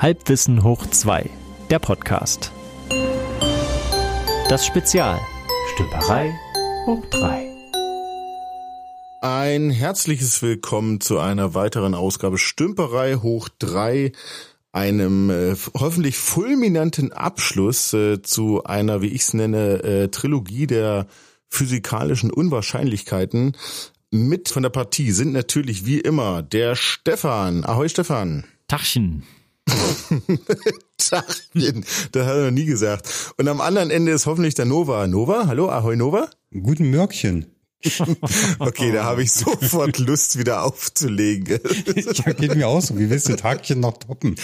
Halbwissen hoch 2, der Podcast. Das Spezial. Stümperei hoch 3. Ein herzliches Willkommen zu einer weiteren Ausgabe Stümperei hoch 3, einem äh, hoffentlich fulminanten Abschluss äh, zu einer, wie ich es nenne, äh, Trilogie der physikalischen Unwahrscheinlichkeiten. Mit von der Partie sind natürlich wie immer der Stefan. Ahoi Stefan. Tachchen. Tachchen, das hat er noch nie gesagt. Und am anderen Ende ist hoffentlich der Nova. Nova, hallo, Ahoi Nova. Guten Mörkchen. Okay, da habe ich sofort Lust, wieder aufzulegen. ja, geht mir auch so. Wie willst du Tagchen noch toppen?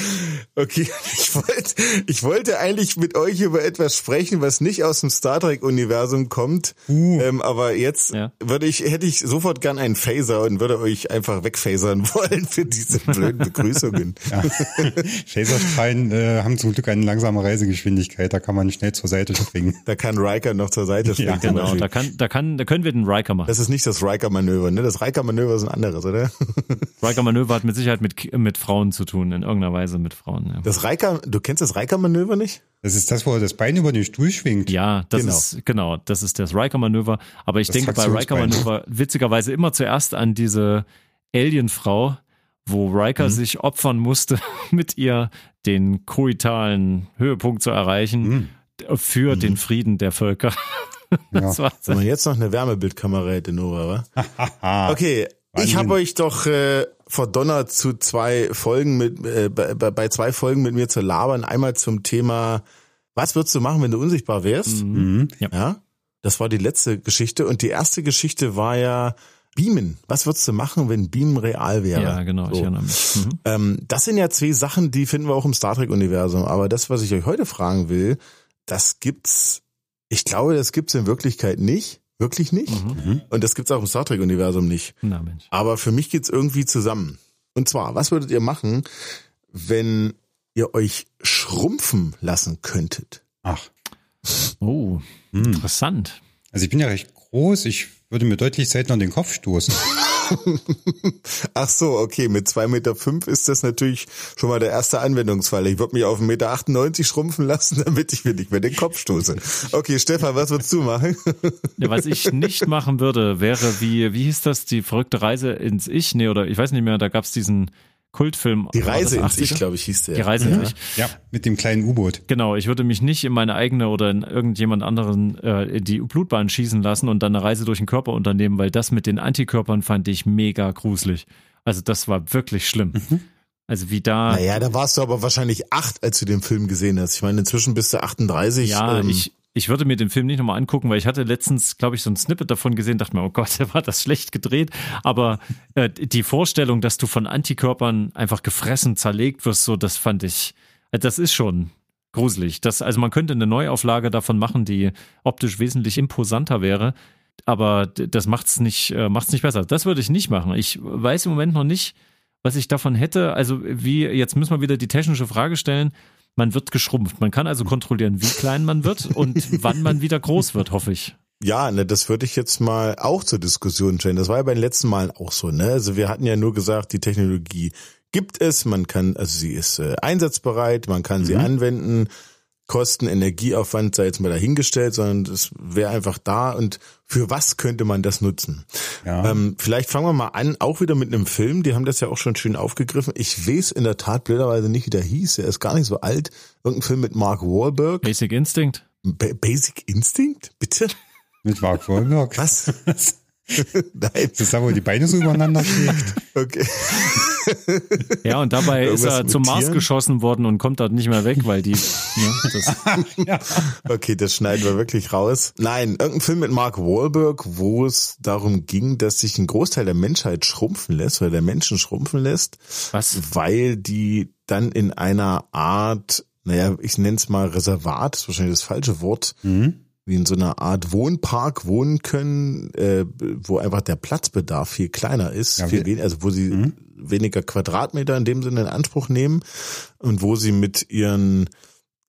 Okay, ich wollte, ich wollte eigentlich mit euch über etwas sprechen, was nicht aus dem Star Trek-Universum kommt. Uh. Ähm, aber jetzt ja. würde ich, hätte ich sofort gern einen Phaser und würde euch einfach wegphasern wollen für diese blöden Begrüßungen. Ja. Phaserstrahlen äh, haben zum Glück eine langsame Reisegeschwindigkeit, da kann man schnell zur Seite springen. Da kann Riker noch zur Seite springen. Ja, genau, da kann, da kann, da können wir den Riker Riker macht. Das ist nicht das Riker-Manöver, ne? Das Riker-Manöver ist ein anderes, oder? Riker-Manöver hat mit Sicherheit mit, mit Frauen zu tun, in irgendeiner Weise mit Frauen. Ja. Das Riker, du kennst das Riker-Manöver nicht? Das ist das, wo er das Bein über den Stuhl schwingt. Ja, das genau. ist, genau, das ist das Riker-Manöver. Aber ich das denke bei Riker-Manöver witzigerweise immer zuerst an diese Alien-Frau, wo Riker mhm. sich opfern musste, mit ihr den koitalen Höhepunkt zu erreichen. Mhm für mhm. den Frieden der Völker. Das ja. Wenn man jetzt noch eine Wärmebildkamera hätte, Nora, wa? okay, ich habe euch doch äh, verdonnert zu zwei Folgen mit äh, bei, bei zwei Folgen mit mir zu labern. Einmal zum Thema, was würdest du machen, wenn du unsichtbar wärst? Mhm. mhm. Ja. ja. Das war die letzte Geschichte und die erste Geschichte war ja Beamen. Was würdest du machen, wenn Beamen real wäre? Ja, genau, so. ich erinnere mich. Mhm. Ähm, das sind ja zwei Sachen, die finden wir auch im Star Trek Universum. Aber das, was ich euch heute fragen will, das gibt's ich glaube, das gibt's in Wirklichkeit nicht. Wirklich nicht. Mhm. Und das gibt's auch im Star Trek-Universum nicht. Na Mensch. Aber für mich geht's irgendwie zusammen. Und zwar, was würdet ihr machen, wenn ihr euch schrumpfen lassen könntet? Ach. Oh, hm. interessant. Also ich bin ja recht groß. Ich würde mir deutlich seltener den Kopf stoßen. Ach so, okay, mit zwei Meter fünf ist das natürlich schon mal der erste Anwendungsfall. Ich würde mich auf 1,98 Meter 98 schrumpfen lassen, damit ich mir nicht mehr den Kopf stoße. Okay, Stefan, was würdest du machen? Ja, was ich nicht machen würde, wäre wie, wie hieß das, die verrückte Reise ins Ich? Nee, oder ich weiß nicht mehr, da gab's diesen Kultfilm. Die Reise ins Ich, glaube ich, hieß der. Die Reise ins Ich. Ja, mit dem kleinen U-Boot. Genau, ich würde mich nicht in meine eigene oder in irgendjemand anderen äh, die Blutbahn schießen lassen und dann eine Reise durch den Körper unternehmen, weil das mit den Antikörpern fand ich mega gruselig. Also das war wirklich schlimm. Mhm. Also wie da. Naja, da warst du aber wahrscheinlich acht, als du den Film gesehen hast. Ich meine, inzwischen bist du 38. Ja, ähm, ich, ich würde mir den Film nicht nochmal angucken, weil ich hatte letztens, glaube ich, so ein Snippet davon gesehen, dachte mir, oh Gott, war das schlecht gedreht. Aber äh, die Vorstellung, dass du von Antikörpern einfach gefressen, zerlegt wirst, so, das fand ich, äh, das ist schon gruselig. Das, also man könnte eine Neuauflage davon machen, die optisch wesentlich imposanter wäre. Aber das macht's nicht, äh, macht's nicht besser. Das würde ich nicht machen. Ich weiß im Moment noch nicht, was ich davon hätte. Also wie, jetzt müssen wir wieder die technische Frage stellen man wird geschrumpft. Man kann also kontrollieren, wie klein man wird und wann man wieder groß wird, hoffe ich. Ja, ne, das würde ich jetzt mal auch zur Diskussion stellen. Das war ja bei den letzten Malen auch so, ne? Also wir hatten ja nur gesagt, die Technologie gibt es, man kann, also sie ist äh, einsatzbereit, man kann mhm. sie anwenden. Kosten, Energieaufwand sei jetzt mal dahingestellt, sondern das wäre einfach da und für was könnte man das nutzen? Ja. Ähm, vielleicht fangen wir mal an, auch wieder mit einem Film, die haben das ja auch schon schön aufgegriffen. Ich weiß in der Tat blöderweise nicht, wie der hieß, er ist gar nicht so alt. Irgendein Film mit Mark Wahlberg. Basic Instinct? Ba Basic Instinct? Bitte? Mit Mark Wahlberg? Was? Nein. Das ist da, wo die Beine so übereinander schlägt. Okay. Ja, und dabei Irgendwas ist er zum Mars Tieren? geschossen worden und kommt dort nicht mehr weg, weil die. Ne, das ja. Okay, das schneiden wir wirklich raus. Nein, irgendein Film mit Mark Wahlberg, wo es darum ging, dass sich ein Großteil der Menschheit schrumpfen lässt, oder der Menschen schrumpfen lässt. Was? Weil die dann in einer Art, naja, ich nenne es mal Reservat, das ist wahrscheinlich das falsche Wort, mhm wie in so einer Art Wohnpark wohnen können, äh, wo einfach der Platzbedarf viel kleiner ist, ja, viel weniger, also wo sie mhm. weniger Quadratmeter in dem Sinne in Anspruch nehmen und wo sie mit ihren,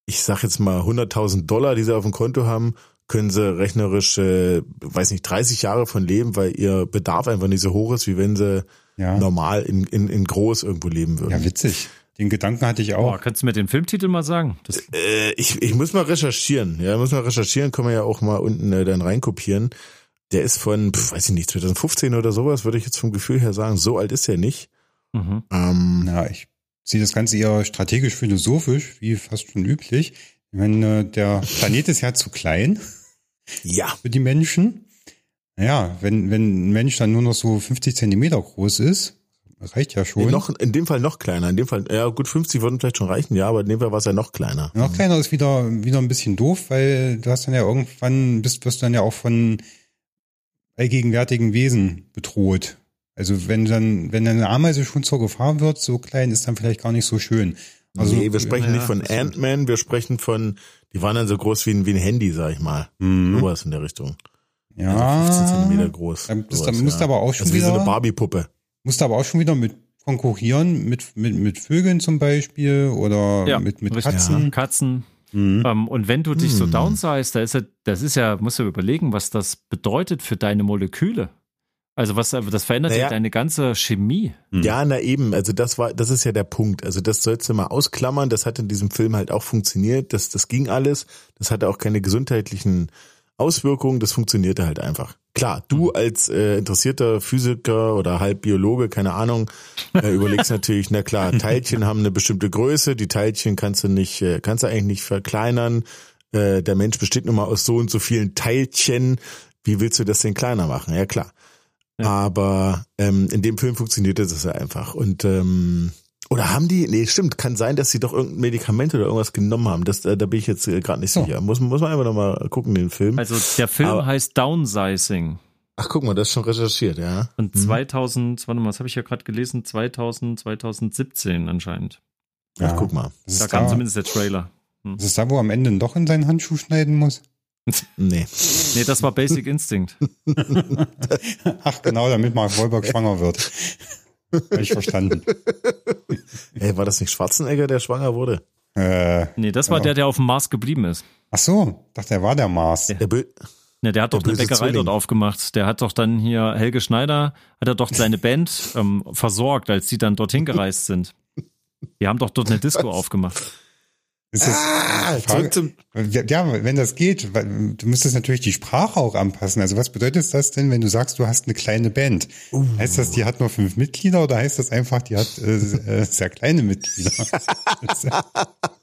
ich sag jetzt mal 100.000 Dollar, die sie auf dem Konto haben, können sie rechnerisch, äh, weiß nicht, 30 Jahre von leben, weil ihr Bedarf einfach nicht so hoch ist, wie wenn sie ja. normal in, in, in groß irgendwo leben würden. Ja, witzig. Den Gedanken hatte ich auch. Boah, kannst du mir den Filmtitel mal sagen? Das, Äh, ich, ich muss mal recherchieren. Ja, muss mal recherchieren, können wir ja auch mal unten äh, dann reinkopieren. Der ist von, pf, weiß ich nicht, 2015 oder sowas, würde ich jetzt vom Gefühl her sagen. So alt ist er nicht. mhm. Ähm, Ja, ich sehe das Ganze eher strategisch-philosophisch, wie fast schon üblich. Ich meine, der Planet ist ja zu klein ja, für die Menschen. Naja, wenn, wenn ein Mensch dann nur noch so 50 Zentimeter groß ist, reicht ja schon. nee, noch, in dem Fall noch kleiner. In dem Fall, ja gut, 50 würden vielleicht schon reichen, ja, aber in dem Fall war es ja noch kleiner. Noch kleiner ist wieder, wieder ein bisschen doof, weil du hast dann ja irgendwann, bist, wirst du dann ja auch von allgegenwärtigen Wesen bedroht. Also wenn dann, wenn eine Ameise schon zur Gefahr wird, so klein ist dann vielleicht gar nicht so schön. Also, nee, wir sprechen ja, nicht von. Ant-Man, wir sprechen von, die waren dann so groß wie ein, wie ein Handy, sag ich mal. Mhm. Sowas in der Richtung. ja, Also 15 Zentimeter groß. Dann sowas, dann musst du aber auch schon also wie so wieder- eine Barbie-Puppe. Musst aber auch schon wieder mit konkurrieren, mit, mit, mit Vögeln zum Beispiel oder Ja, mit, mit. Katzen. Katzen. Mhm. Ähm, und wenn du dich so Hm. downsize, da ist ja, das ist ja, musst du überlegen, was das bedeutet für deine Moleküle. Also was, das verändert ja Naja. deine ganze Chemie. Mhm. Ja, na eben, also das war, das ist ja der Punkt. Also das sollst du mal ausklammern. Das hat in diesem Film halt auch funktioniert. Das, das ging alles. Das hatte auch keine gesundheitlichen Auswirkungen. Das funktionierte halt einfach. Klar, du als äh, interessierter Physiker oder halb Biologe, keine Ahnung, äh, überlegst natürlich, na klar, Teilchen haben eine bestimmte Größe. Die Teilchen kannst du nicht, äh, kannst du eigentlich nicht verkleinern. Äh, der Mensch besteht nun mal aus so und so vielen Teilchen. Wie willst du das denn kleiner machen? Ja klar. Ja. Aber ähm, in dem Film funktionierte das ja einfach. Und ähm, oder haben die? Nee, stimmt. Kann sein, dass sie doch irgendein Medikament oder irgendwas genommen haben. Das, äh, da bin ich jetzt äh, gerade nicht sicher. Muss, muss man einfach nochmal gucken, den Film. Also der Film Aber- heißt Downsizing. Ach, guck mal, das ist schon recherchiert, ja. Und Mhm. 2000, warte mal, was habe ich ja gerade gelesen? 2000, 2017 anscheinend. Ach, guck mal. Das Da ist kam da, zumindest der Trailer. das ist da, wo am Ende ein Loch in seinen Handschuh schneiden muss. Nee. Nee, das war Basic Instinct. Ach genau, damit Mark Wahlberg schwanger wird. Hab ich verstanden. Ey, war das nicht Schwarzenegger, der schwanger wurde? Äh, Nee, das war Ja. der, der auf dem Mars geblieben ist. ach so, dachte, er war der Mars. Der Bö Ne, der hat doch Der eine Bäckerei Zwilling. dort aufgemacht. Der hat doch dann hier, Helge Schneider, hat er doch seine Band ähm, versorgt, als die dann dorthin gereist sind. Die haben doch dort eine Disco aufgemacht. Ist das, Ah, Frage- zurück zum, ja, wenn das geht, du müsstest natürlich die Sprache auch anpassen. Also was bedeutet das denn, wenn du sagst, du hast eine kleine Band? Heißt das, die hat nur fünf Mitglieder oder heißt das einfach, die hat äh, äh, sehr kleine Mitglieder?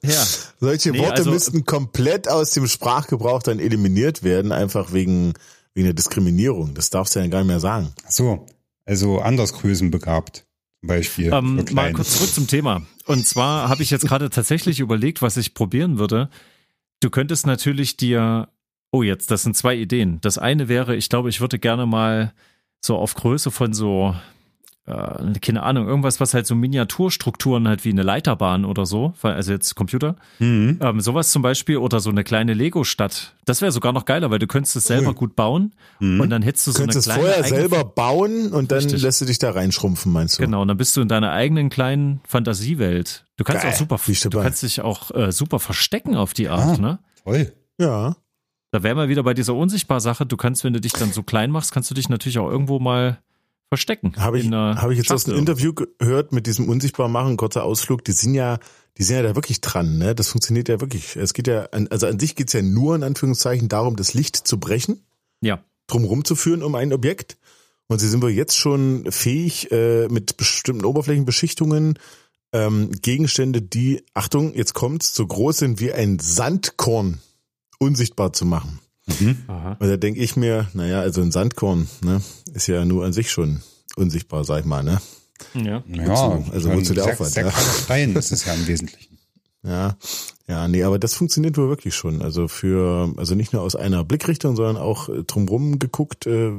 Ja. solche Nee, Worte also- müssten komplett aus dem Sprachgebrauch dann eliminiert werden, einfach wegen, wegen der Diskriminierung. Das darfst du ja gar nicht mehr sagen. Ach so, also anders größenbegabt zum Beispiel. Ähm, mal kurz zurück zum Thema. Und zwar habe ich jetzt gerade tatsächlich überlegt, was ich probieren würde. Du könntest natürlich dir, oh jetzt, das sind zwei Ideen. Das eine wäre, ich glaube, ich würde gerne mal so auf Größe von so, äh, keine Ahnung, irgendwas, was halt so Miniaturstrukturen hat wie eine Leiterbahn oder so, also jetzt Computer, Mhm. ähm, sowas zum Beispiel oder so eine kleine Lego-Stadt. Das wäre sogar noch geiler, weil du könntest es selber gut bauen und dann hättest du Du so eine könntest es kleine vorher eigene selber bauen und dann Richtig. lässt du dich da reinschrumpfen, meinst du? Genau, und dann bist du in deiner eigenen kleinen Fantasiewelt. Du kannst Geil, auch super, du kannst dich auch äh, super verstecken auf die Art, Ah. ne? Toll. Ja. Da wären wir wieder bei dieser Unsichtbar-Sache. Du kannst, wenn du dich dann so klein machst, kannst du dich natürlich auch irgendwo mal verstecken. Habe ich, habe ich jetzt aus Schachtel. einem Interview gehört mit diesem Unsichtbarmachen, kurzer Ausflug, die sind ja, die sind ja da wirklich dran, ne? Das funktioniert ja wirklich. Es geht ja, an, also an sich geht's ja nur in Anführungszeichen darum, das Licht zu brechen, Ja, drumherum zu führen um ein Objekt. Und sie sind wir jetzt schon fähig, äh, mit bestimmten Oberflächenbeschichtungen ähm, Gegenstände, die, Achtung, jetzt kommt's, so groß sind wie ein Sandkorn, unsichtbar zu machen. Mhm. aha. Und da denke ich mir, naja, also ein Sandkorn, ne, ist ja nur an sich schon unsichtbar, sag ich mal, ne? Ja. Ja, Wozu? Also wozu der sehr, Aufwand, Sehr ja? kleiner Stein ist es ja im Wesentlichen. Ja, ja, nee, aber das funktioniert wohl wirklich schon. Also für, also nicht nur aus einer Blickrichtung, sondern auch äh, drumrum geguckt, äh,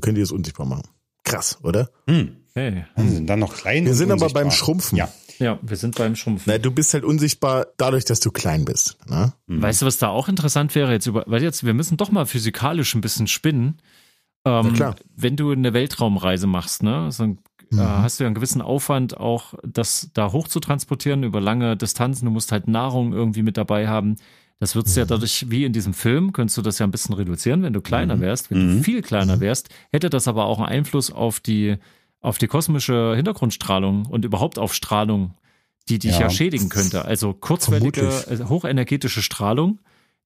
könnt ihr es unsichtbar machen. Krass, oder? Hm. Hey. Dann sind dann noch klein. Wir sind aber unsichtbar. beim Schrumpfen. Ja. Ja, wir sind beim Schrumpfen. Na, du bist halt unsichtbar dadurch, dass du klein bist. Ne? Weißt du, was da auch interessant wäre jetzt über, weil jetzt, wir müssen doch mal physikalisch ein bisschen spinnen. Ähm, Na klar. Wenn du eine Weltraumreise machst, ne, so, äh, hast du ja einen gewissen Aufwand, auch das da hoch zu transportieren über lange Distanzen. Du musst halt Nahrung irgendwie mit dabei haben. Das würdest du ja dadurch, wie in diesem Film, könntest du das ja ein bisschen reduzieren, wenn du kleiner wärst. Wenn du viel kleiner wärst, hätte das aber auch einen Einfluss auf die, auf die kosmische Hintergrundstrahlung und überhaupt auf Strahlung, die dich ja, Ja. schädigen könnte. Also kurzwellige, Vermutlich. äh, hochenergetische Strahlung,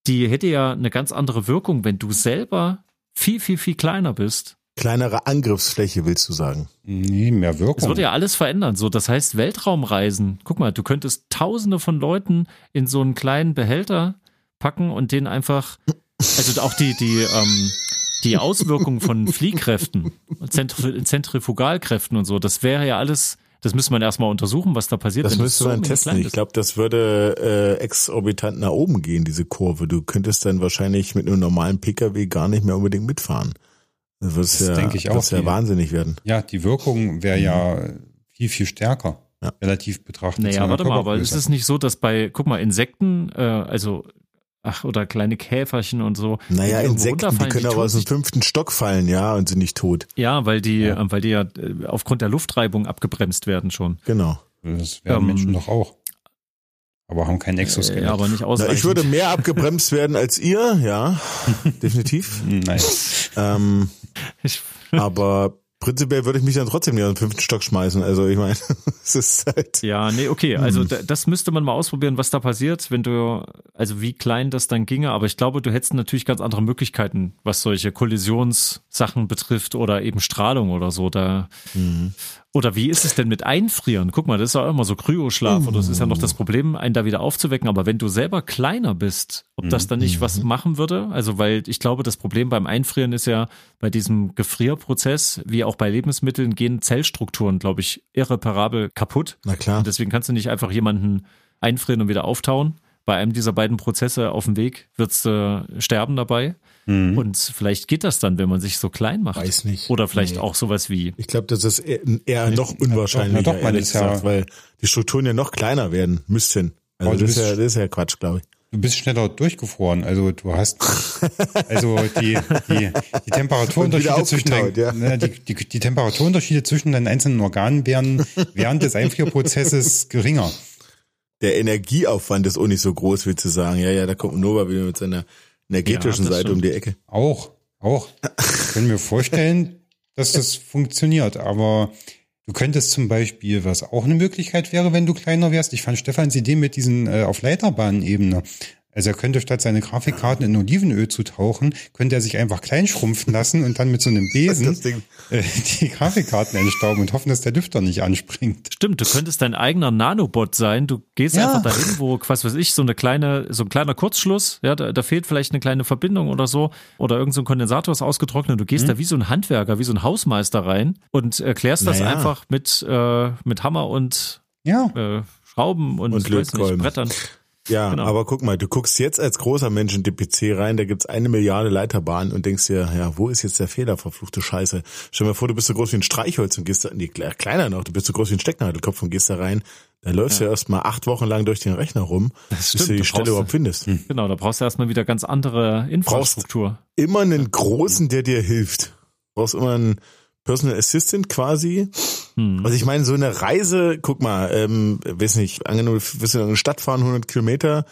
die hätte ja eine ganz andere Wirkung, wenn du selber viel, viel, viel kleiner bist. Kleinere Angriffsfläche, willst du sagen? Nee, mehr Es Wirkung. würde ja alles verändern. So, das heißt Weltraumreisen. Guck mal, du könntest Tausende von Leuten in so einen kleinen Behälter packen und den einfach, also auch die die ähm, die Auswirkungen von Fliehkräften, Zentri Zentrifugalkräften und so. Das wäre ja alles. Das müsste man erstmal untersuchen, was da passiert. Das müsste so man testen. Ich glaube, das würde äh, exorbitant nach oben gehen, diese Kurve. Du könntest dann wahrscheinlich mit einem normalen Pkw gar nicht mehr unbedingt mitfahren. Das wird Das ja, denke ich auch, wird's ja wahnsinnig werden. ja, die Wirkung wäre ja viel, viel stärker. Ja. Relativ betrachtet. Naja, warte mal, aber ist es nicht so, dass bei, guck mal, Insekten, äh, also ach oder kleine Käferchen und so. Naja, die Insekten, die können aber tun aus dem fünften Stock fallen, ja, und sind nicht tot. Ja, weil die, Ja. äh, weil die ja äh, aufgrund der Luftreibung abgebremst werden schon. Genau. Das wären Ähm, Menschen doch auch. Aber haben kein Äh, Exoskelett. aber nicht Na, ausreichend. ich würde mehr abgebremst werden als ihr, ja, definitiv. Nein. Ähm, aber prinzipiell würde ich mich dann trotzdem nicht aus dem fünften Stock schmeißen. Also ich meine, es ist halt. ja, nee, okay. Also Hm. da- das müsste man mal ausprobieren, was da passiert, wenn du, also wie klein das dann ginge. Aber ich glaube, du hättest natürlich ganz andere Möglichkeiten, was solche Kollisionssachen betrifft oder eben Strahlung oder so. Da Mhm. Oder wie ist es denn mit Einfrieren? Guck mal, das ist ja immer so Kryoschlaf und das ist ja noch Uh. das Problem, einen da wieder aufzuwecken. Aber wenn du selber kleiner bist, ob das dann nicht was Mhm. machen würde? Also, weil ich glaube, das Problem beim Einfrieren ist ja bei diesem Gefrierprozess, wie auch bei Lebensmitteln, gehen Zellstrukturen, glaube ich, irreparabel kaputt. Na klar. Und deswegen kannst du nicht einfach jemanden einfrieren und wieder auftauen. Bei einem dieser beiden Prozesse auf dem Weg wird's äh, sterben dabei. Mhm. Und vielleicht geht das dann, wenn man sich so klein macht. Weiß nicht. Oder vielleicht Nee. auch sowas wie Ich glaube, das ist eher, eher noch unwahrscheinlicher, doch, man ehrlich ist ja- gesagt, weil die Strukturen ja noch kleiner werden müssten. Also Aber du das ist, ja, das ist ja Quatsch, glaube ich. Du bist schneller durchgefroren. Also du hast also die, die, die Temperaturunterschiede zwischen deinen, aufgetaut, ja. ne, die, die, die Temperaturunterschiede zwischen deinen einzelnen Organen werden während des Einfrierprozesses geringer. Der Energieaufwand ist auch nicht so groß, willst du sagen. Ja, ja, da kommt Nova wieder mit seiner energetischen Ja, Seite um die Ecke. Auch, auch. Können wir vorstellen, dass das funktioniert, aber du könntest zum Beispiel, was auch eine Möglichkeit wäre, wenn du kleiner wärst, ich fand Stefans Idee mit diesen äh, auf Leiterbahnebene. Also er könnte statt seine Grafikkarten in Olivenöl zu tauchen, könnte er sich einfach klein schrumpfen lassen und dann mit so einem Besen äh, die Grafikkarten entstauben und hoffen, dass der Lüfter nicht anspringt. Stimmt, du könntest dein eigener Nanobot sein. Du gehst Ja. einfach dahin, wo, was weiß ich, so eine kleine, so ein kleiner Kurzschluss, ja, da, da fehlt vielleicht eine kleine Verbindung oder so, oder irgendein so ein Kondensator ist ausgetrocknet. Du Mhm. gehst da wie so ein Handwerker, wie so ein Hausmeister rein und erklärst das Naja. einfach mit, äh, mit Hammer und Ja, äh, Schrauben und, Und ich weiß nicht, Lötkolben. Brettern. Ja, Genau. aber guck mal, du guckst jetzt als großer Mensch in den PC rein, da gibt's eine Milliarde Leiterbahnen und denkst dir, ja, wo ist jetzt der Fehler, verfluchte Scheiße. Stell dir mal vor, du bist so groß wie ein Streichholz und gehst da, nee, kle- kleiner noch, du bist so groß wie ein Stecknadelkopf und gehst da rein, dann läufst du ja erst mal acht Wochen lang durch den Rechner rum, bis stimmt, du die du Stelle brauchst- überhaupt findest. Genau, da brauchst du erstmal wieder ganz andere Infrastruktur. Immer einen Großen, der dir hilft. Du brauchst immer einen Personal Assistant quasi. Hm. Also ich meine, so eine Reise, guck mal, ähm, weiß nicht, angenommen, du willst in eine Stadt fahren, 100 Kilometer,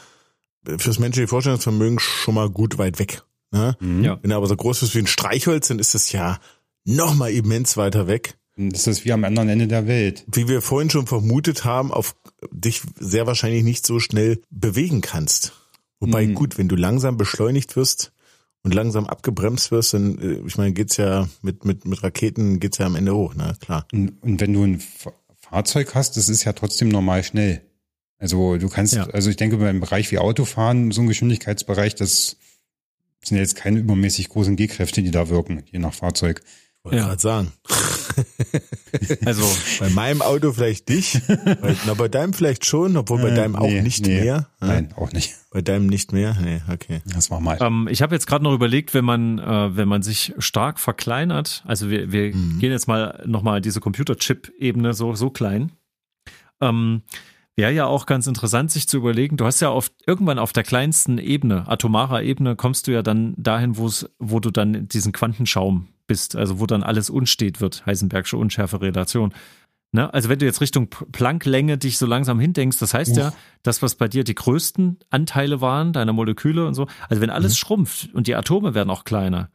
fürs menschliche Vorstellungsvermögen schon mal gut weit weg. Ne? Ja. Wenn du aber so groß bist wie ein Streichholz, dann ist das ja noch mal immens weiter weg. das ist wie am anderen Ende der Welt. Wie wir vorhin schon vermutet haben, auf dich sehr wahrscheinlich nicht so schnell bewegen kannst. Wobei Mhm. gut, wenn du langsam beschleunigt wirst und langsam abgebremst wirst, dann, äh, ich meine, geht's ja mit, mit, mit Raketen geht's ja am Ende hoch, ne, klar. Und, und wenn du ein Fa- Fahrzeug hast, das ist ja trotzdem normal schnell. Also du kannst, Ja. also ich denke beim Bereich wie Autofahren, so ein Geschwindigkeitsbereich, das sind ja jetzt keine übermäßig großen G-Kräfte, die da wirken, je nach Fahrzeug. Wollte Ja. gerade sagen. Also, Bei meinem Auto vielleicht nicht, bei, na, bei deinem vielleicht schon, obwohl bei Äh, deinem auch nee, nicht nee. mehr. Ja? Nein, auch nicht. Bei deinem nicht mehr? Nee, okay. Das war mal. Ähm, ich habe jetzt gerade noch überlegt, wenn man, äh, wenn man sich stark verkleinert, also wir, wir Mhm. gehen jetzt mal nochmal diese Computerchip-Ebene so, so klein. Ähm, Wäre ja auch ganz interessant, sich zu überlegen, du hast ja auf, irgendwann auf der kleinsten Ebene, atomarer Ebene, kommst du ja dann dahin, wo es, wo du dann in diesen Quantenschaum bist, also wo dann alles unstet wird, Heisenbergsche Unschärfe-Relation. Ne? Also wenn du jetzt Richtung Plancklänge dich so langsam hindenkst, das heißt ja, das, was bei dir die größten Anteile waren, deiner Moleküle und so, also wenn alles schrumpft und die Atome werden auch kleiner,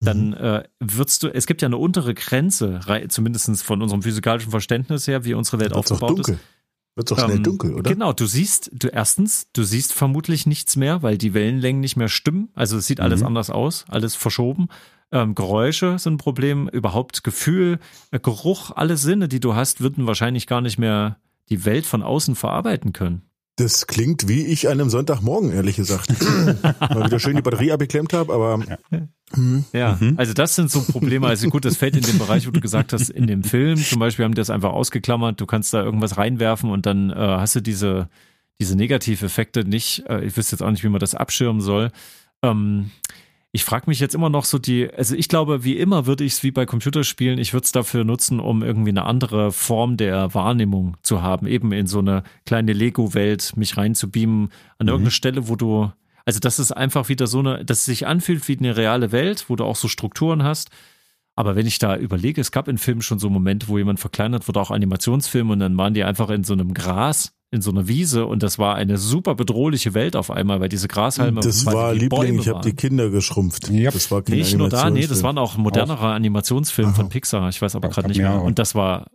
dann äh, würdest du, es gibt ja eine untere Grenze, zumindest von unserem physikalischen Verständnis her, wie unsere Welt Wird's aufgebaut ist. Wird doch schnell Ähm, dunkel, oder? Genau, du siehst, du erstens, du siehst vermutlich nichts mehr, weil die Wellenlängen nicht mehr stimmen. Also es sieht alles Mhm. anders aus, alles verschoben. Ähm, Geräusche sind ein Problem, überhaupt Gefühl, äh, Geruch, alle Sinne, die du hast, würden wahrscheinlich gar nicht mehr die Welt von außen verarbeiten können. Das klingt wie ich an einem Sonntagmorgen, ehrlich gesagt. Mal wieder schön die Batterie abgeklemmt habe, aber Ja, also das sind so Probleme. Also gut, das fällt in den Bereich, wo du gesagt hast, in dem Film zum Beispiel haben die das einfach ausgeklammert. Du kannst da irgendwas reinwerfen und dann äh, hast du diese, diese Negativeffekte nicht. Äh, ich wüsste jetzt auch nicht, wie man das abschirmen soll. Ähm, ich frage mich jetzt immer noch so die, also ich glaube, wie immer würde ich es wie bei Computerspielen, ich würde es dafür nutzen, um irgendwie eine andere Form der Wahrnehmung zu haben, eben in so eine kleine Lego-Welt mich reinzubeamen, an irgendeine Stelle, wo du, also das ist einfach wieder so eine, dass es sich anfühlt wie eine reale Welt, wo du auch so Strukturen hast. Aber wenn ich da überlege, es gab in Filmen schon so Momente, wo jemand verkleinert wurde, auch Animationsfilme, und dann waren die einfach in so einem Gras, in so einer Wiese, und das war eine super bedrohliche Welt auf einmal, weil diese Grashalme das war Liebling, Bäume ich habe waren. die Kinder geschrumpft. Ja. Das war kein Nicht nur da, nee, das waren auch modernere Animationsfilme von Pixar. Ich weiß aber Ja, gerade nicht mehr. Und das war,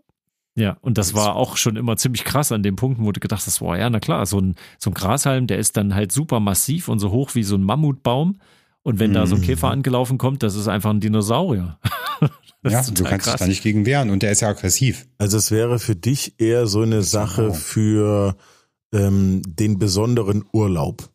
ja, und das war auch schon immer ziemlich krass an dem Punkt, wo du gedacht hast, boah, ja, na klar, so ein, so ein Grashalm, der ist dann halt super massiv und so hoch wie so ein Mammutbaum. Und wenn da so ein Mhm. Käfer angelaufen kommt, das ist einfach ein Dinosaurier. Das ja, ist du kannst dich krass. da nicht gegen wehren und der ist ja aggressiv. Also es wäre für dich eher so eine Sache Genau. für ähm, den besonderen Urlaub.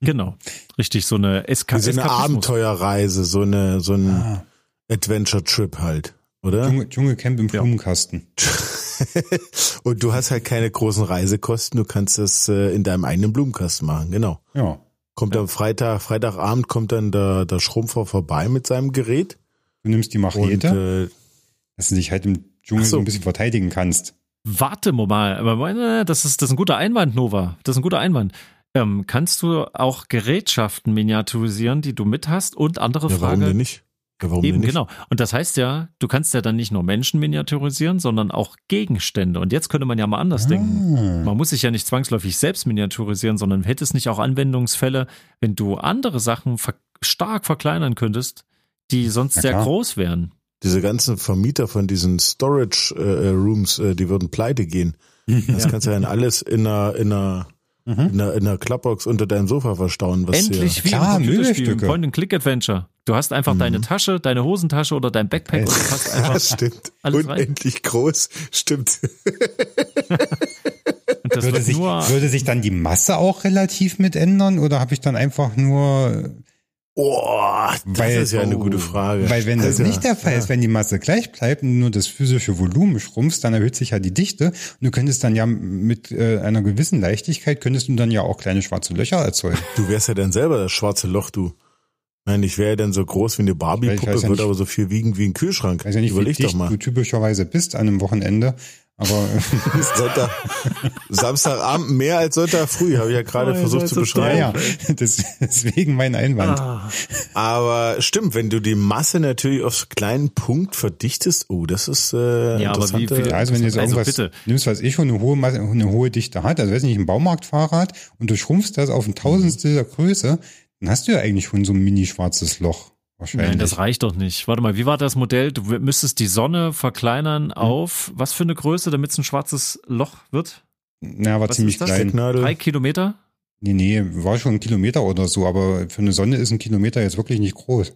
Genau. Richtig, so eine Eska Wie so eine. Abenteuerreise, so eine so ein Ah, Adventure-Trip halt, oder? Dschungel, Dschungelcamp im Ja. Blumenkasten. Und du hast halt keine großen Reisekosten, du kannst das äh, in deinem eigenen Blumenkasten machen, genau. Ja. Kommt am Freitag, Freitagabend kommt dann der, der Schrumpfer vorbei mit seinem Gerät. Du nimmst die Und Machete, äh, dass du dich halt im Dschungel so. so ein bisschen verteidigen kannst. Warte mal, aber das ist, das ist ein guter Einwand, Nova. Das ist ein guter Einwand. Ähm, kannst du auch Gerätschaften miniaturisieren, die du mit hast? Und andere ja, warum Frage. denn nicht? Ja, warum Eben, denn nicht? genau. Und das heißt ja, du kannst ja dann nicht nur Menschen miniaturisieren, sondern auch Gegenstände. Und jetzt könnte man ja mal anders denken. Ah. Man muss sich ja nicht zwangsläufig selbst miniaturisieren, sondern hätte es nicht auch Anwendungsfälle, wenn du andere Sachen ver stark verkleinern könntest, die sonst Na sehr klar. groß wären. Diese ganzen Vermieter von diesen Storage äh, Rooms, äh, die würden pleite gehen. Das kannst du ja in alles in einer, in einer, Mhm. in einer, in einer Klappbox unter deinem Sofa verstauen. Was Endlich wie Klar, im Computerspiel. Point-and-Click-Adventure. Du hast einfach deine Tasche, deine Hosentasche oder dein Backpack Äh. und du hast Ja, einfach das stimmt. alles rein. Unendlich groß. Stimmt. und das Würde sich, nur würde sich dann die Masse auch relativ mit ändern oder habe ich dann einfach nur, Oh, das Weil- ist ja eine oh. gute Frage. weil wenn das Alter. nicht der Fall ist, wenn die Masse gleich bleibt und nur das physische Volumen schrumpft, dann erhöht sich ja die Dichte und du könntest dann ja mit äh, einer gewissen Leichtigkeit könntest du dann ja auch kleine schwarze Löcher erzeugen. Du wärst ja dann selber das schwarze Loch, du. Nein, ich wäre ja dann so groß wie eine Barbie-Puppe, ja würde aber so viel wiegen wie ein Kühlschrank. Ich weiß ja nicht, wie Überleg doch dicht mal. du typischerweise bist an einem Wochenende, aber Sonntag, Samstagabend mehr als Sonntag früh, habe ich ja gerade Oh, versucht zu beschreiben. ja, ja, das, deswegen mein Einwand. Ah, Aber stimmt, wenn du die Masse natürlich auf so einen kleinen Punkt verdichtest, oh, das ist äh, Ja, aber wie viel- Ja, also wenn du jetzt Also irgendwas bitte. nimmst, was eh schon eine hohe, Masse, eine hohe Dichte hat, also weiß nicht, ein Baumarktfahrrad und du schrumpfst das auf ein Tausendstel der Größe, dann hast du ja eigentlich schon so ein mini-schwarzes Loch. Wahrscheinlich. Nein, das reicht doch nicht. Warte mal, wie war das Modell? Du müsstest die Sonne verkleinern auf was für eine Größe, damit es ein schwarzes Loch wird? Na, war Was ziemlich ist das? klein. Drei Kilometer? Nee, nee, war schon ein Kilometer oder so, aber für eine Sonne ist ein Kilometer jetzt wirklich nicht groß.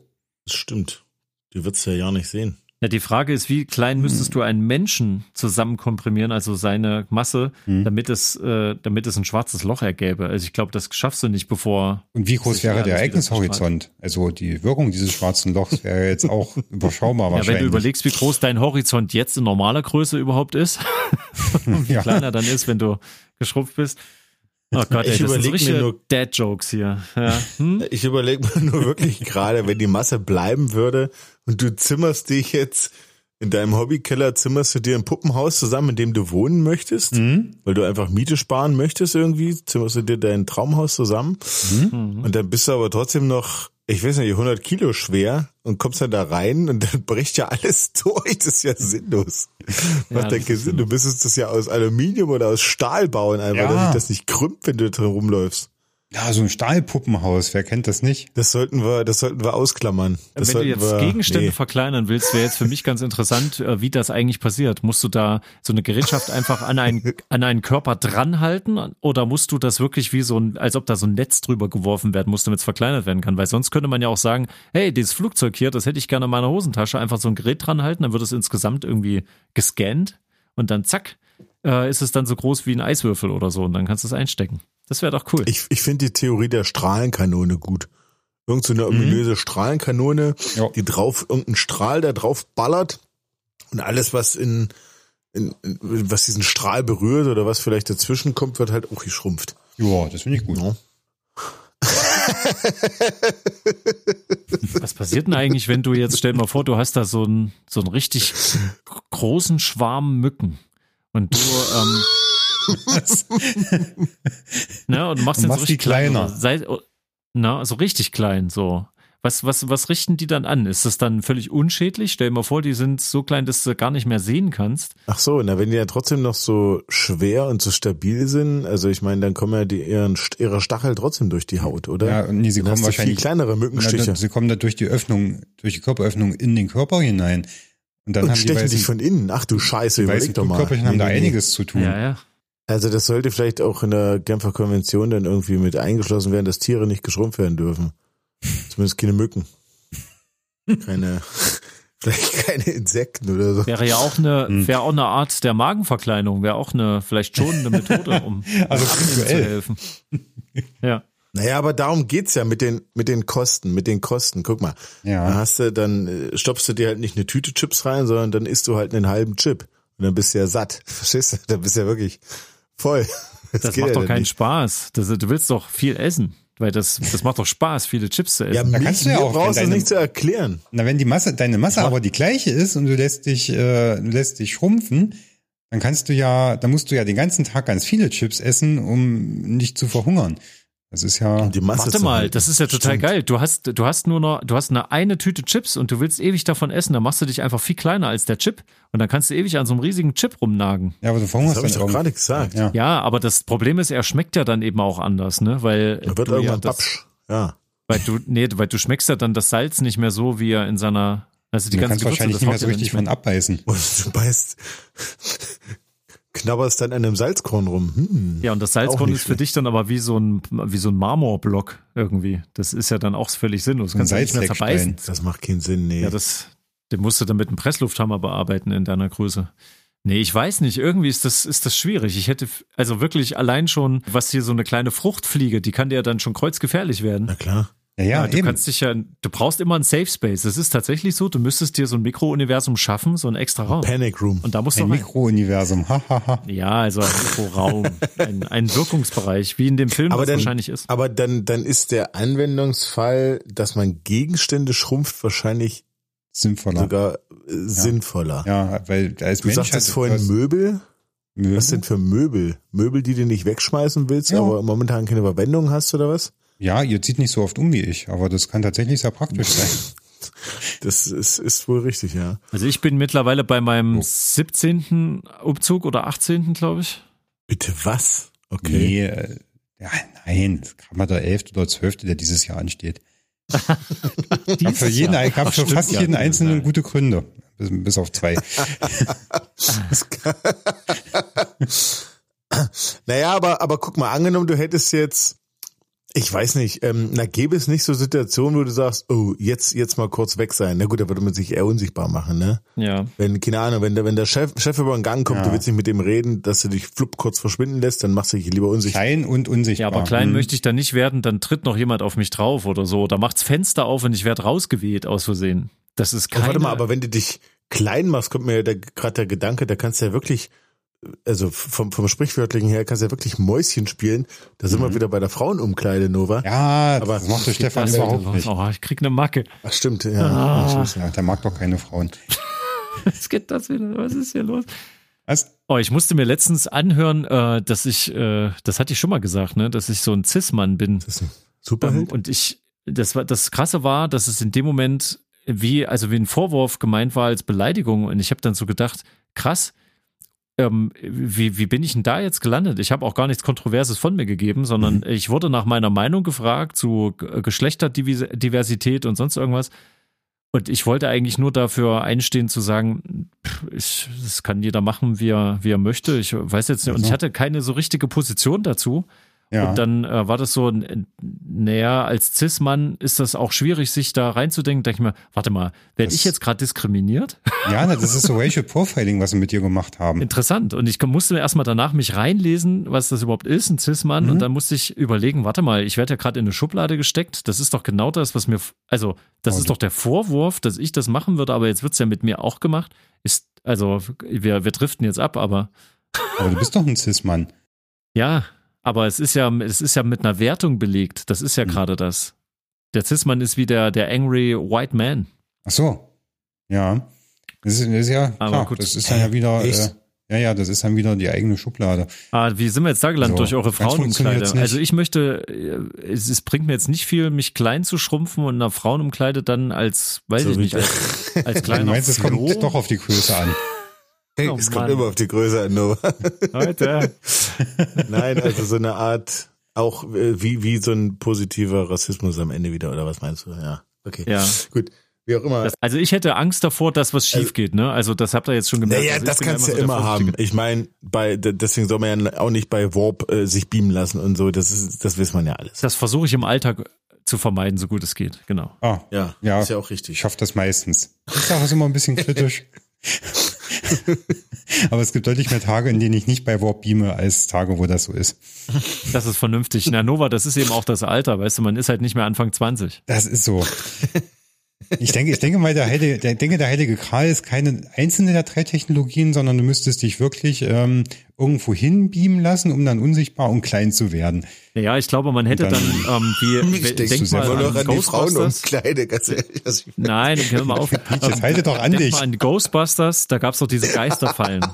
Das stimmt. Du wirst ja ja nicht sehen. Ja, die Frage ist, wie klein müsstest du einen Menschen zusammenkomprimieren, also seine Masse, Hm. damit es, äh, damit es ein schwarzes Loch ergäbe? Also ich glaube, das schaffst du nicht, bevor. Und wie groß wäre der Ereignishorizont? Also die Wirkung dieses schwarzen Lochs wäre jetzt auch überschaubar Ja, wenn wahrscheinlich. du überlegst, wie groß dein Horizont jetzt in normaler Größe überhaupt ist, wie Ja. kleiner dann ist, wenn du geschrumpft bist. Oh Gott, ey, Ich das sind so überleg mir nur- Dad-Jokes hier. Ja. Hm? Ich überlege mir nur wirklich gerade, wenn die Masse bleiben würde und du zimmerst dich jetzt in deinem Hobbykeller, zimmerst du dir ein Puppenhaus zusammen, in dem du wohnen möchtest, Hm? weil du einfach Miete sparen möchtest irgendwie, zimmerst du dir dein Traumhaus zusammen Mhm. und dann bist du aber trotzdem noch, ich weiß nicht, 100 Kilo schwer und kommst dann da rein und dann bricht ja alles durch, das ist ja sinnlos. Macht ja keinen Sinn, du müsstest das ja aus Aluminium oder aus Stahl bauen, einfach, Ja. dass sich das nicht krümmt, wenn du drin rumläufst. Ja, so ein Stahlpuppenhaus, wer kennt das nicht? Das sollten wir, das sollten wir ausklammern. Das Wenn du jetzt wir, Gegenstände nee. verkleinern willst, wäre jetzt für mich ganz interessant, äh, wie das eigentlich passiert. Musst du da so eine Gerätschaft einfach an einen, an einen Körper dranhalten oder musst du das wirklich wie so ein, als ob da so ein Netz drüber geworfen werden muss, damit es verkleinert werden kann? Weil sonst könnte man ja auch sagen, hey, dieses Flugzeug hier, das hätte ich gerne in meiner Hosentasche, einfach so ein Gerät dranhalten, dann wird es insgesamt irgendwie gescannt und dann zack, äh, ist es dann so groß wie ein Eiswürfel oder so und dann kannst du es einstecken. Das wäre doch cool. Ich, ich finde die Theorie der Strahlenkanone gut. Irgend so eine ominöse Strahlenkanone, Ja. die drauf, irgendein Strahl, der drauf ballert und alles, was in, in, in was diesen Strahl berührt oder was vielleicht dazwischen kommt, wird halt auch geschrumpft. Ja, das finde ich gut. Ja. Was passiert denn eigentlich, wenn du jetzt, stell dir mal vor, du hast da so einen, so einen richtig großen Schwarm Mücken und du, ähm, ne, und machst Und den so machst die richtig klein, kleiner. oder Sei, na, so richtig klein, so. Was, was, was richten die dann an? Ist das dann völlig unschädlich? Stell dir mal vor, die sind so klein, dass du gar nicht mehr sehen kannst. Ach so, na wenn die ja trotzdem noch so schwer und so stabil sind, also ich meine, dann kommen ja die ihren, ihre Stachel trotzdem durch die Haut, oder? Ja, und nee, sie Dann kommen du viel wahrscheinlich kleinere Mückenstiche. Na, sie kommen da durch die Öffnung, durch die Körperöffnung in den Körper hinein. Und dann und haben die stechen weißen, dich von innen. Ach du Scheiße, die überleg doch mal. Blutkörperchen haben Nee, da nee, nee. einiges zu tun. Ja, ja. Also das sollte vielleicht auch in der Genfer Konvention dann irgendwie mit eingeschlossen werden, dass Tiere nicht geschrumpft werden dürfen. Zumindest keine Mücken. Keine, vielleicht keine Insekten oder so. Wäre ja auch eine, Hm. wäre auch eine Art der Magenverkleinerung, wäre auch eine vielleicht schonende Methode, um Also zu helfen. Ja. Naja, aber darum geht's ja mit den, mit den Kosten, mit den Kosten. Guck mal. Ja. Dann hast du, dann äh, stopfst du dir halt nicht eine Tüte Chips rein, sondern dann isst du halt einen halben Chip. Und dann bist du ja satt. Verstehst du? Dann bist du ja wirklich voll. Das geht macht ja doch keinen nicht. Spaß. Das, du willst doch viel essen, weil das, das macht doch Spaß, viele Chips zu essen. Ja, Da mich, kannst du ja auch, brauchst du es nicht zu erklären. Na, wenn die Masse, deine Masse aber die gleiche ist und du lässt dich, äh, du lässt dich schrumpfen, dann kannst du ja, dann musst du ja den ganzen Tag ganz viele Chips essen, um nicht zu verhungern. Das ist ja, Die Masse Warte mal, halten. das ist ja total Stimmt. geil. Du hast, du hast nur noch, du hast eine eine Tüte Chips und du willst ewig davon essen, dann machst du dich einfach viel kleiner als der Chip und dann kannst du ewig an so einem riesigen Chip rumnagen. ja, aber du Das verhungerst habe ich doch irgendwann. gerade gesagt. Ja. Ja, aber das Problem ist, er schmeckt ja dann eben auch anders, ne? Weil Da wird du ja irgendwann das, Babsch. Ja. weil du, nee, weil du schmeckst ja dann das Salz nicht mehr so, wie er in seiner, also die Du ganzen kannst Gewürze, wahrscheinlich das nicht mehr so richtig von abbeißen. Und du beißt, knabberst dann an einem Salzkorn rum. Hm. Ja, und das Salzkorn ist für dich dann aber wie so ein, wie so ein Marmorblock irgendwie. Das ist ja dann auch völlig sinnlos. Du kannst ja nicht mehr zerbeißen. Das macht keinen Sinn, nee. Ja, das, den musst du dann mit einem Presslufthammer bearbeiten in deiner Größe. Nee, ich weiß nicht. Irgendwie ist das, ist das schwierig. Ich hätte, also wirklich allein schon, was hier so eine kleine Fruchtfliege, die kann dir dann schon kreuzgefährlich werden. Na klar. Ja, ja, du eben. kannst dich ja, du brauchst immer einen Safe Space. Das ist tatsächlich so. Du müsstest dir so ein Mikrouniversum schaffen, so ein extra Raum. Panic Room. Und da musst du Ein. Mikrouniversum. Hahaha. Ja, also ein Mikroraum, ein, ein Wirkungsbereich, wie in dem Film Aber das dann, wahrscheinlich ist. aber dann, dann ist der Anwendungsfall, dass man Gegenstände schrumpft, wahrscheinlich Sinnvoller. sogar äh, sinnvoller. Ja, weil als Du Mensch sagtest vorhin Möbel. Möbel. Was denn für Möbel? Möbel, die du nicht wegschmeißen willst, Ja. aber momentan keine Verwendung hast oder was? Ja, ihr zieht nicht so oft um wie ich, aber das kann tatsächlich sehr praktisch sein. Das ist, ist wohl richtig, ja. Also ich bin mittlerweile bei meinem Oh. 17. Umzug oder 18. glaube ich. Bitte was? Okay. Nee, äh, ja, nein, gab mal der 11. oder 12., der dieses Jahr ansteht. Gab für jeden, Jahr. gab Ach, für fast jeden einzelnen gute Gründe. Bis, bis auf zwei. Naja, aber, aber guck mal, angenommen, du hättest jetzt, ich weiß nicht, ähm, na, gäbe es nicht so Situationen, wo du sagst, oh, jetzt, jetzt mal kurz weg sein. Na gut, da würde man sich eher unsichtbar machen, ne? Ja. Wenn, keine Ahnung, wenn der, wenn der Chef, Chef über den Gang kommt, Ja. du willst nicht mit dem reden, dass du dich flupp kurz verschwinden lässt, dann machst du dich lieber unsichtbar. Klein und unsichtbar. Ja, aber klein Hm. möchte ich dann nicht werden, dann tritt noch jemand auf mich drauf oder so. Da macht's Fenster auf und ich werde rausgeweht aus Versehen. Das ist Oh, keine, warte mal, aber wenn du dich klein machst, kommt mir ja gerade der Gedanke, da kannst du ja wirklich, also vom, vom Sprichwörtlichen her, kannst du ja wirklich Mäuschen spielen. Da sind wir wieder bei der Frauenumkleide, Nova. Mhm. Ja, Aber das macht der Stefan überhaupt nicht. Oh, ich krieg eine Macke. Ach stimmt, ja. Ah. Ja, der mag doch keine Frauen. Was geht das wieder? Was ist hier los? Was? Oh, ich musste mir letztens anhören, äh, dass ich, äh, das hatte ich schon mal gesagt, ne, dass ich so ein Cis-Mann bin. Das ist ein Ähm, Superheld. und ich, das war das Krasse war, dass es in dem Moment wie, also wie ein Vorwurf gemeint war als Beleidigung. Und ich habe dann so gedacht, krass, ähm, wie, wie bin ich denn da jetzt gelandet? Ich habe auch gar nichts Kontroverses von mir gegeben, sondern mhm. ich wurde nach meiner Meinung gefragt zu Geschlechterdiversität und sonst irgendwas. Und ich wollte eigentlich nur dafür einstehen zu sagen, ich, das kann jeder machen, wie er, wie er möchte. Ich weiß jetzt nicht. Und ich hatte keine so richtige Position dazu. Ja. Und dann äh, war das so, naja, als Cis-Mann ist das auch schwierig, sich da reinzudenken. Denke ich mir, warte mal, werde ich jetzt gerade diskriminiert? Ja, das ist so Racial Profiling, was wir mit dir gemacht haben. Interessant. Und ich musste erstmal danach mich reinlesen, was das überhaupt ist, ein Cis-Mann. Mhm. Und dann musste ich überlegen, warte mal, ich werde ja gerade in eine Schublade gesteckt. Das ist doch genau das, was mir, also, das oh, ist doch der Vorwurf, dass ich das machen würde, aber jetzt wird es ja mit mir auch gemacht. Ist, also, wir, wir driften jetzt ab, aber. Aber du bist doch ein Cis-Mann. Ja, aber es ist ja, es ist ja mit einer Wertung belegt. Das ist ja mhm. gerade das. Der Cis-Mann ist wie der, der angry white man. Ach so. Ja. Das ist, das ist ja, Aber klar, gut. das ist dann ja wieder, äh, ja, ja, das ist dann wieder die eigene Schublade. Ah, wie sind wir jetzt da gelandet? So, Durch eure Frauenkleider. Also ich möchte, äh, es, es, bringt mir jetzt nicht viel, mich klein zu schrumpfen und einer Frauenumkleide dann als, weiß so ich nicht, als, als kleiner Du meinst, es kommt doch auf die Größe an. Hey, oh, es kommt immer auf die Größe an, Nova. Heute. Nein, also so eine Art, auch äh, wie, wie so ein positiver Rassismus am Ende wieder, oder was meinst du? Ja, okay. Ja. Gut. Wie auch immer. also ich hätte Angst davor, dass was schief also, geht, ne? Also das habt ihr jetzt schon gemerkt. Naja, also das kannst du ja immer haben. Ich meine, bei deswegen soll man ja auch nicht bei Warp äh, sich beamen lassen und so. Das ist, das weiß man ja alles. Das versuche ich im Alltag zu vermeiden, so gut es geht. Genau. Ah, ja, ja, ist ja auch richtig. Ich schaffe das meistens. Ich sage es immer ein bisschen kritisch. Aber es gibt deutlich mehr Tage, in denen ich nicht bei Warp beame, als Tage, wo das so ist. Das ist vernünftig. Na, Nova, das ist eben auch das Alter, weißt du, man ist halt nicht mehr Anfang 20. Das ist so. Ich denke, ich denke mal, der heilige, der, denke, der heilige Kral ist keine einzelne der drei Technologien, sondern du müsstest dich wirklich ähm, irgendwo hinbeamen lassen, um dann unsichtbar und klein zu werden. Ja, ich glaube, man hätte dann, dann ähm, wie, ich denk mal an, an die Frauen umkleide, ganz ehrlich. Nein, hör mal auf. Jetzt halte doch an dich. Mal an Ghostbusters, da gab's doch diese Geisterfallen.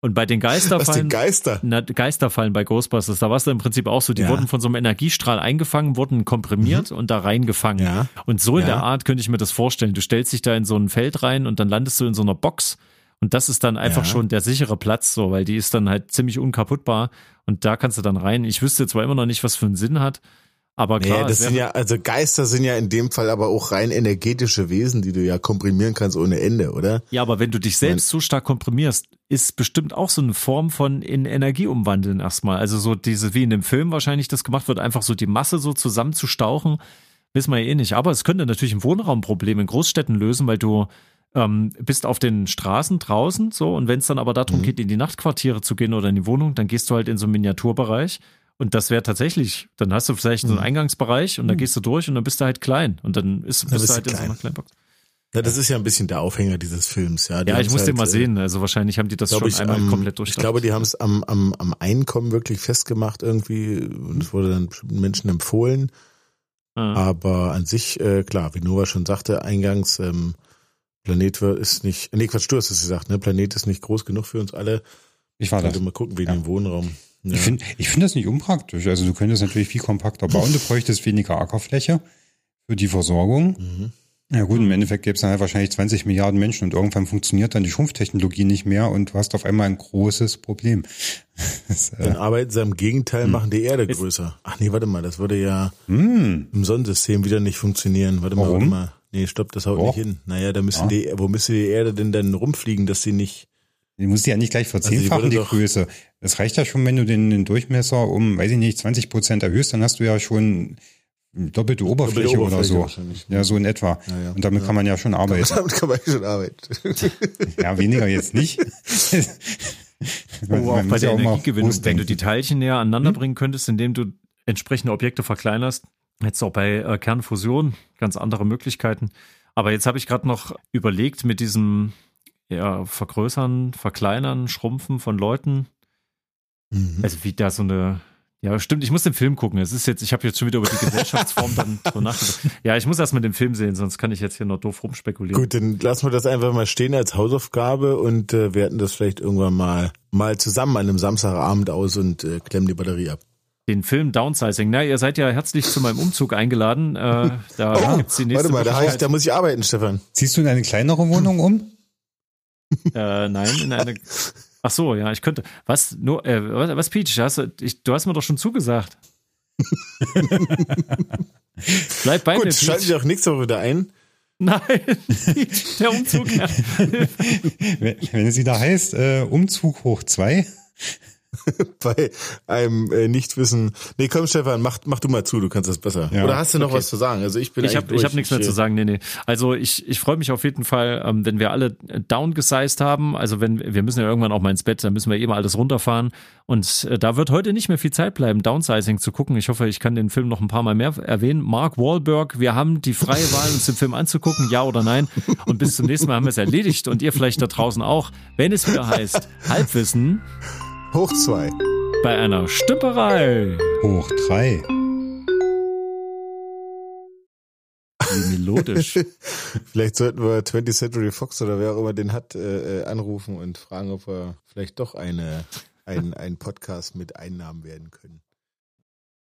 Und bei den Geisterfallen, Geister? Na, Geisterfallen bei Ghostbusters, da war es im Prinzip auch so, die ja. wurden von so einem Energiestrahl eingefangen, wurden komprimiert mhm. und da reingefangen. Ja. Und so in ja. der Art könnte ich mir das vorstellen. Du stellst dich da in so ein Feld rein und dann landest du in so einer Box und das ist dann einfach ja. schon der sichere Platz, so, weil die ist dann halt ziemlich unkaputtbar und da kannst du dann rein. Ich wüsste zwar immer noch nicht, was für einen Sinn hat, aber klar. Nee, das sind ja, also Geister sind ja in dem Fall aber auch rein energetische Wesen, die du ja komprimieren kannst ohne Ende, oder? Ja, aber wenn du dich selbst so stark komprimierst, ist bestimmt auch so eine Form von in Energie umwandeln erstmal. Also so diese, wie in dem Film wahrscheinlich das gemacht wird, einfach so die Masse so zusammenzustauchen, wissen wir ja eh nicht. Aber es könnte natürlich ein Wohnraumproblem in Großstädten lösen, weil du ähm, bist auf den Straßen draußen so und wenn es dann aber darum mhm. geht, in die Nachtquartiere zu gehen oder in die Wohnung, dann gehst du halt in so einen Miniaturbereich und das wäre tatsächlich, dann hast du vielleicht mhm. so einen mhm. Eingangsbereich und mhm. da gehst du durch und dann bist du halt klein und dann ist, bist, du halt klein. in so einer kleinen Box. Ja, das ist ja ein bisschen der Aufhänger dieses Films. Ja, die ja ich muss halt, den mal äh, sehen. Also wahrscheinlich haben die das schon ich, einmal am, komplett durch. Ich glaube, die haben es am, am, am Einkommen wirklich festgemacht irgendwie und es wurde dann Menschen empfohlen. Ah. Aber an sich, äh, klar, wie Nova schon sagte eingangs, ähm, Planet ist nicht, nee, Quatsch, du hast es gesagt, ne? Planet ist nicht groß genug für uns alle. Ich war das. mal gucken, wegen ja. dem Wohnraum. Ja. Ich finde ich finde das nicht unpraktisch. Also du könntest natürlich viel kompakter bauen, du bräuchtest weniger Ackerfläche für die Versorgung. Mhm. Ja gut, im Endeffekt gäbe es dann halt wahrscheinlich 20 Milliarden Menschen und irgendwann funktioniert dann die Schrumpftechnologie nicht mehr und du hast auf einmal ein großes Problem. Das, äh, dann arbeiten sie im Gegenteil, hm. machen die Erde größer. Ach nee, warte mal, das würde ja hm. im Sonnensystem wieder nicht funktionieren. Warte Warum? mal, warte mal. Nee, stopp, das haut oh. nicht hin. Naja, da müssen ja. die, wo müsste die Erde denn dann rumfliegen, dass sie nicht. Die muss ja nicht gleich verzehnfachen, also die, die Größe. Das reicht ja schon, wenn du den, den, Durchmesser um, weiß ich nicht, 20 Prozent erhöhst, dann hast du ja schon doppelte Oberfläche, doppelte Oberfläche oder so. Ja, so in etwa. Ja, ja. Und damit ja. kann man ja schon arbeiten. Damit kann man schon arbeiten. ja, weniger jetzt nicht. man, oh, auch bei der Energiegewinnung, wenn du die Teilchen näher aneinander hm? bringen könntest, indem du entsprechende Objekte verkleinerst, Jetzt auch bei äh, Kernfusion ganz andere Möglichkeiten. Aber jetzt habe ich gerade noch überlegt mit diesem ja, Vergrößern, Verkleinern, Schrumpfen von Leuten. Mhm. Also wie da so eine ja, stimmt, ich muss den Film gucken. Es ist jetzt, ich habe jetzt schon wieder über die Gesellschaftsform dann so nachgedacht. Ja, ich muss erst mal den Film sehen, sonst kann ich jetzt hier noch doof rumspekulieren. Gut, dann lassen wir das einfach mal stehen als Hausaufgabe und äh, werten das vielleicht irgendwann mal mal zusammen an einem Samstagabend aus und äh, klemmen die Batterie ab den Film Downsizing. Na, ihr seid ja herzlich zu meinem Umzug eingeladen. Äh, da oh, gibt's die nächste Warte mal, da, heißt, da muss ich arbeiten, Stefan. Ziehst du in eine kleinere Wohnung um? Äh, nein, in eine Ach so, ja, ich könnte. Was, nur, äh, was, was Peach, hast du, ich, du hast mir doch schon zugesagt. Bleib bei Gut, mir. schalten Sie auch nächste Woche wieder ein. Nein, der Umzug. Ja. wenn, wenn es wieder heißt, äh, Umzug hoch zwei. bei einem äh, Nichtwissen. Nee, komm, Stefan, mach, mach du mal zu, du kannst das besser. Ja. Oder hast du noch Okay. was zu sagen? Also ich bin Ich habe ich hab nichts mehr zu äh, sagen. Nee, nee. Also ich, ich freue mich auf jeden Fall, ähm, wenn wir alle downgesized haben. Also wenn wir müssen ja irgendwann auch mal ins Bett, dann müssen wir eben alles runterfahren. Und äh, da wird heute nicht mehr viel Zeit bleiben, Downsizing zu gucken. Ich hoffe, ich kann den Film noch ein paar Mal mehr erwähnen. Mark Wahlberg, wir haben die freie Wahl, uns den Film anzugucken, ja oder nein. Und bis zum nächsten Mal haben wir es erledigt und ihr vielleicht da draußen auch. Wenn es wieder heißt, Halbwissen Hoch zwei. bei einer Stümperei. Hoch drei. Wie melodisch. Vielleicht sollten wir 20th Century Fox oder wer auch immer den hat, äh, äh, anrufen und fragen, ob wir vielleicht doch eine, ein, ein Podcast mit Einnahmen werden können.